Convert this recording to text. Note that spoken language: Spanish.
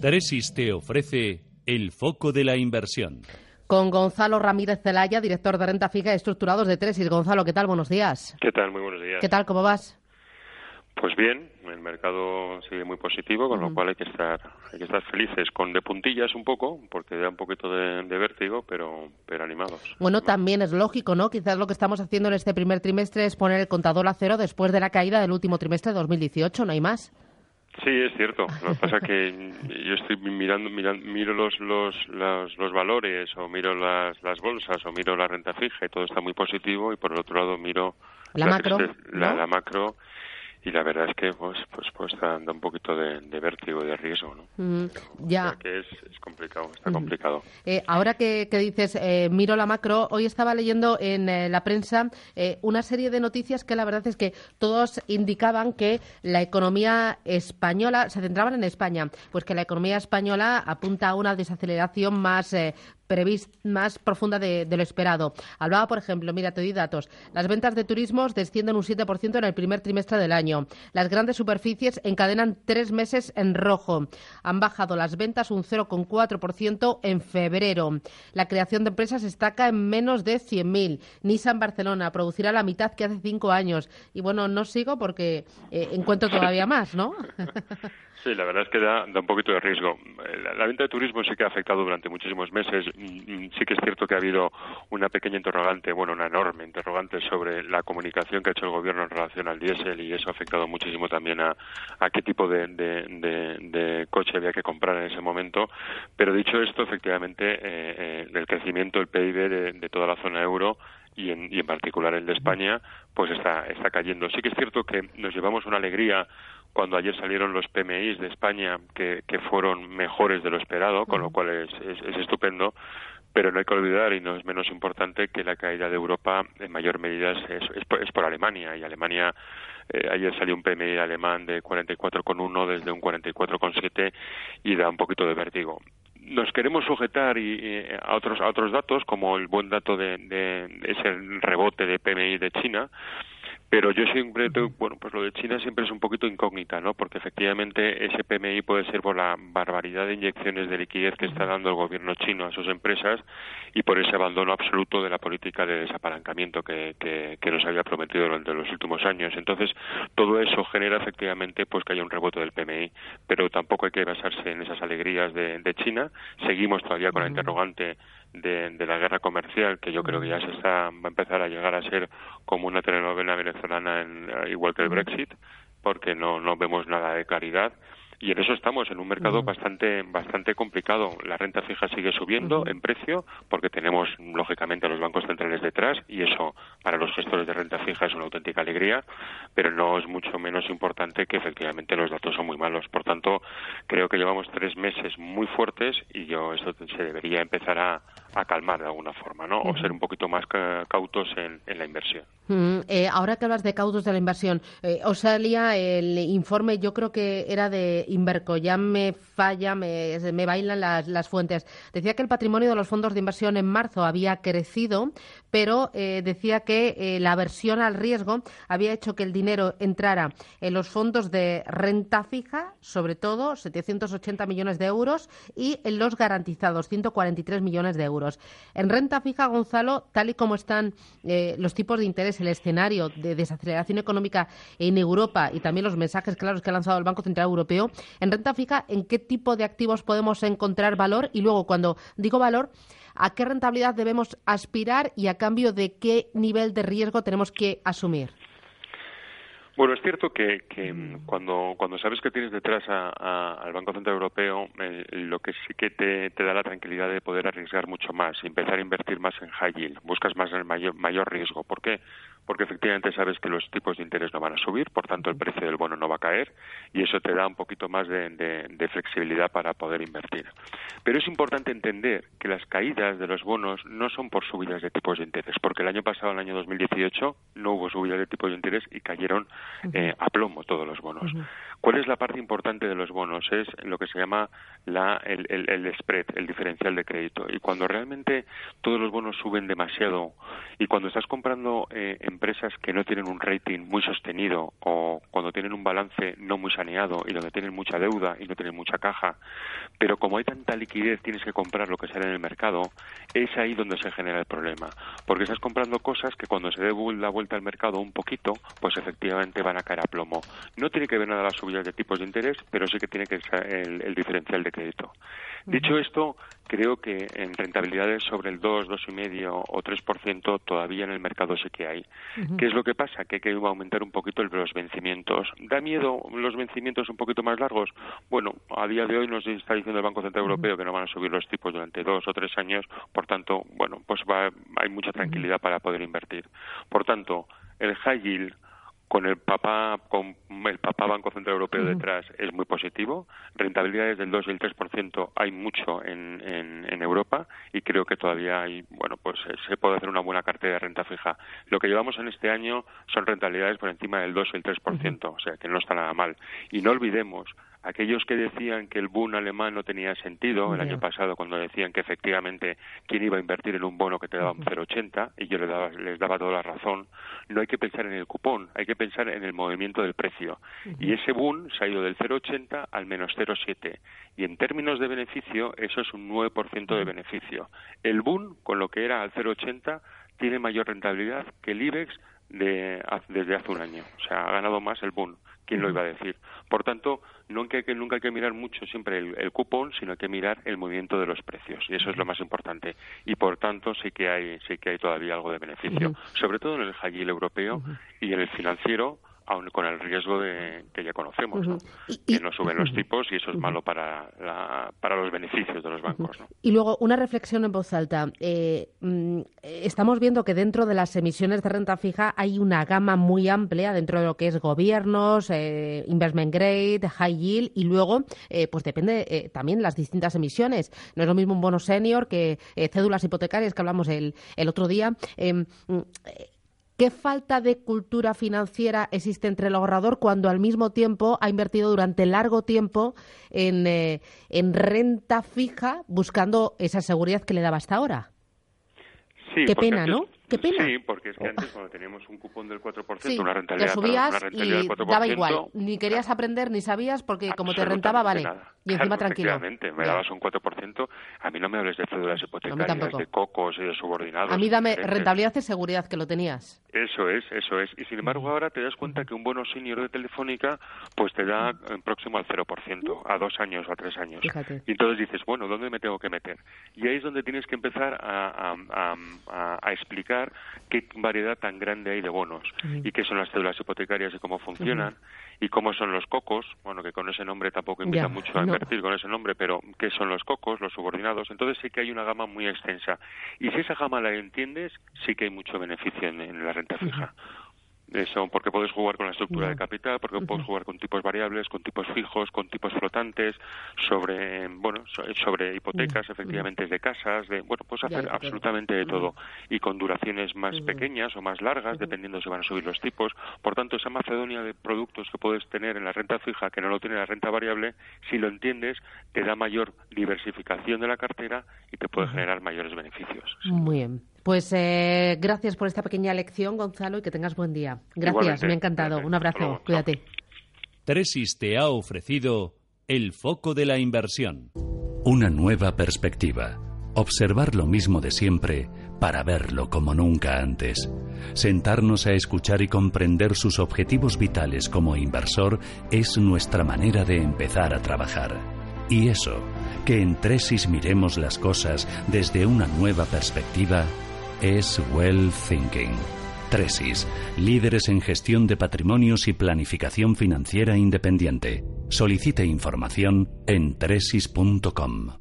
Tresis te ofrece el foco de la inversión. Con Gonzalo Ramírez Zelaya, director de renta fija y estructurados de Tresis. Gonzalo, ¿qué tal? Buenos días. ¿Qué tal? Muy buenos días. ¿Qué tal? ¿Cómo vas? Pues bien, el mercado sigue muy positivo, con lo cual hay que estar hay que estar felices, con de puntillas un poco, porque da un poquito de, vértigo, pero pero animados. Bueno, también es lógico, ¿no? Quizás lo que estamos haciendo en este primer trimestre es poner el contador a cero después de la caída del último trimestre de 2018, ¿no hay más? Sí, es cierto. Lo que pasa es que yo estoy mirando, miro los, los, los, valores o miro las, las bolsas o miro la renta fija y todo está muy positivo y por el otro lado miro la, macro, la macro y la verdad es que pues pues pues está dando un poquito de, vértigo de riesgo no ya. que es, complicado está complicado. Eh, ahora que, dices eh, miro la macro hoy estaba leyendo en eh, la prensa una serie de noticias que la verdad es que todos indicaban que la economía española se centraban en España pues que la economía española apunta a una desaceleración más prevista más profunda de, lo esperado. Hablaba, por ejemplo, mira, te doy datos. Las ventas de turismos descienden un 7% en el primer trimestre del año. Las grandes superficies encadenan tres meses en rojo. Han bajado las ventas un 0,4% en febrero. La creación de empresas destaca en menos de 100.000. Nissan Barcelona producirá la mitad que hace cinco años. Y bueno, no sigo porque eh, encuentro todavía más, ¿no? Sí, la verdad es que da, un poquito de riesgo. La, venta de turismo sí que ha afectado durante muchísimos meses. Mm, mm, sí que es cierto que ha habido una pequeña interrogante, bueno, una enorme interrogante sobre la comunicación que ha hecho el gobierno en relación al diésel y eso ha afectado muchísimo también a, qué tipo de, coche había que comprar en ese momento. Pero dicho esto, efectivamente, eh, eh, el crecimiento del PIB de, toda la zona euro y en, y en particular el de España, pues está, está cayendo. Sí que es cierto que nos llevamos una alegría cuando ayer salieron los PMIs de España que, fueron mejores de lo esperado, con lo cual es, es, estupendo, pero no hay que olvidar, y no es menos importante, que la caída de Europa en mayor medida es, es, por, Alemania, y Alemania eh, ayer salió un PMI alemán de 44,1 desde un 44,7 y da un poquito de vértigo. Nos queremos sujetar y, a otros a otros datos como el buen dato de, de ese rebote de PMI de China pero yo siempre, bueno, pues lo de China siempre es un poquito incógnita, ¿no? Porque efectivamente ese PMI puede ser por la barbaridad de inyecciones de liquidez que está dando el gobierno chino a sus empresas y por ese abandono absoluto de la política de desapalancamiento que, que, nos había prometido durante los últimos años. Entonces, todo eso genera efectivamente pues que haya un rebote del PMI, pero tampoco hay que basarse en esas alegrías de, de China. Seguimos todavía con la interrogante de, de, la guerra comercial, que yo creo que ya se está, va a empezar a llegar a ser como una telenovela venezolana, en, igual que el Brexit, porque no, no vemos nada de claridad y en eso estamos en un mercado bastante bastante complicado. La renta fija sigue subiendo en precio porque tenemos lógicamente los bancos centrales detrás y eso para los gestores de renta fija es una auténtica alegría pero no es mucho menos importante que efectivamente los datos son muy malos. Por tanto creo que llevamos tres meses muy fuertes y yo eso se debería empezar a, calmar de alguna forma, ¿no? O ser un poquito más cautos en, la inversión. Eh, ahora que hablas de cautos de la inversión, eh, os salía el informe, yo creo que era de Inverco, ya me falla, me, me bailan las, las, fuentes. Decía que el patrimonio de los fondos de inversión en marzo había crecido, pero eh, decía que eh, la aversión al riesgo había hecho que el dinero entrara en los fondos de renta fija, sobre todo 780 millones de euros, y en los garantizados, 143 millones de euros. En renta fija, Gonzalo, tal y como están eh, los tipos de interés, el escenario de desaceleración económica en Europa y también los mensajes claros que ha lanzado el Banco Central Europeo, en renta fija, ¿en qué tipo de activos podemos encontrar valor? Y luego, cuando digo valor, ¿a qué rentabilidad debemos aspirar y a cambio de qué nivel de riesgo tenemos que asumir? Bueno, es cierto que, mm, cuando, sabes que tienes detrás al Banco Central Europeo, eh, lo que sí que te, da la tranquilidad de poder arriesgar mucho más, empezar a invertir más en high yield, buscas más el mayor riesgo. ¿Por qué? Porque efectivamente sabes que los tipos de interés no van a subir, por tanto el precio del bono no va a caer y eso te da un poquito más de, de flexibilidad para poder invertir. Pero es importante entender que las caídas de los bonos no son por subidas de tipos de interés, porque el año pasado, el año 2018, no hubo subidas de tipos de interés y cayeron eh, a plomo todos los bonos. ¿Cuál es la parte importante de los bonos? Es lo que se llama la, el, el, spread, el diferencial de crédito. Y cuando realmente todos los bonos suben demasiado y cuando estás comprando eh, empresas que no tienen un rating muy sostenido o cuando tienen un balance no muy saneado y donde tienen mucha deuda y no tienen mucha caja, pero como hay tanta liquidez tienes que comprar lo que sale en el mercado, es ahí donde se genera el problema. Porque estás comprando cosas que cuando se dé la vuelta al mercado un poquito, pues efectivamente van a caer a plomo. No tiene que ver nada la subidas de tipos de interés, pero sí que tiene que ser el, diferencial de crédito. Dicho esto, creo que en rentabilidades sobre el 2, 2,5 o 3% todavía en el mercado sí que hay. ¿Qué es lo que pasa? Que hay que aumentar un poquito los vencimientos. ¿Da miedo los vencimientos un poquito más largos? Bueno, a día de hoy nos está diciendo el Banco Central Europeo que no van a subir los tipos durante dos o tres años, por tanto, bueno, pues va, hay mucha tranquilidad para poder invertir. Por tanto, el high yield con el papá con el papá Banco Central Europeo detrás es muy positivo. Rentabilidades del 2 y el 3% hay mucho en, en, Europa y creo que todavía hay bueno pues eh, se puede hacer una buena cartera de renta fija. Lo que llevamos en este año son rentabilidades por encima del 2 y el 3% o sea que no está nada mal. Y no olvidemos aquellos que decían que el boom alemán no tenía sentido el año pasado cuando decían que efectivamente quién iba a invertir en un bono que te daba un 0,80 y yo les daba, les daba toda la razón, no hay que pensar en el cupón, hay que pensar en el movimiento del precio. Y ese boom se ha ido del 0,80 al menos 0,7 y en términos de beneficio eso es un 9% de beneficio. El boom, con lo que era al 0,80, tiene mayor rentabilidad que el IBEX de, desde hace un año. O sea, ha ganado más el boom. ¿Quién lo iba a decir? Por tanto, nunca hay que, nunca hay que mirar mucho siempre el, cupón, sino hay que mirar el movimiento de los precios. Y eso es lo más importante. Y por tanto, sí que hay, sí que hay todavía algo de beneficio. Sobre todo en el high europeo y en el financiero, aun con el riesgo de que ya conocemos, que no suben los tipos y eso es malo para, para los beneficios de los bancos. Y luego, una reflexión en voz alta. Eh, mm, estamos viendo que dentro de las emisiones de renta fija hay una gama muy amplia dentro de lo que es gobiernos, eh, investment grade, high yield y luego, eh, pues depende también las distintas emisiones. No es lo mismo un bono senior que cédulas hipotecarias que hablamos el, el otro día. ¿Qué falta de cultura financiera existe entre el ahorrador cuando al mismo tiempo ha invertido durante largo tiempo en, eh, en renta fija buscando esa seguridad que le daba hasta ahora? Sí, Qué pena, ¿no? Qué pena. Sí, porque es que antes cuando teníamos un cupón del 4%, una rentabilidad, subías una y daba igual. Ni querías aprender ni sabías porque como te rentaba, vale. Y encima tranquilo. me dabas un 4%. A mí no me hables de cédulas hipotecarias, de cocos y de subordinados. A mí dame rentabilidad y seguridad que lo tenías. Eso es, eso es. Y sin embargo ahora te das cuenta que un bono senior de Telefónica pues te da próximo al 0%, a dos años o a tres años. Y entonces dices, bueno, ¿dónde me tengo que meter? Y ahí es donde tienes que empezar a, a explicar qué variedad tan grande hay de bonos y qué son las cédulas hipotecarias y cómo funcionan y cómo son los cocos, bueno, que con ese nombre tampoco invita mucho a invertir con ese nombre, pero qué son los cocos, los subordinados. Entonces sí que hay una gama muy extensa. Y si esa gama la entiendes, sí que hay mucho beneficio en, la renta fija. Eso, porque puedes jugar con la estructura de capital, porque puedes jugar con tipos variables, con tipos fijos, con tipos flotantes, sobre, bueno, sobre hipotecas, efectivamente, de casas, de, bueno, puedes hacer absolutamente de todo. Y con duraciones más pequeñas o más largas, dependiendo si van a subir los tipos. Por tanto, esa macedonia de productos que puedes tener en la renta fija, que no lo tiene la renta variable, si lo entiendes, te da mayor diversificación de la cartera y te puede generar mayores beneficios. Muy bien. Pues eh, gracias por esta pequeña lección, Gonzalo, y que tengas buen día. Gracias, me ha encantado. Un abrazo, cuídate. Tresis te ha ofrecido el foco de la inversión. Una nueva perspectiva. Observar lo mismo de siempre para verlo como nunca antes. Sentarnos a escuchar y comprender sus objetivos vitales como inversor es nuestra manera de empezar a trabajar. Y eso, que en Tresis miremos las cosas desde una nueva perspectiva, es Well Thinking. Tresis, líderes en gestión de patrimonios y planificación financiera independiente. Solicite información en tresis.com.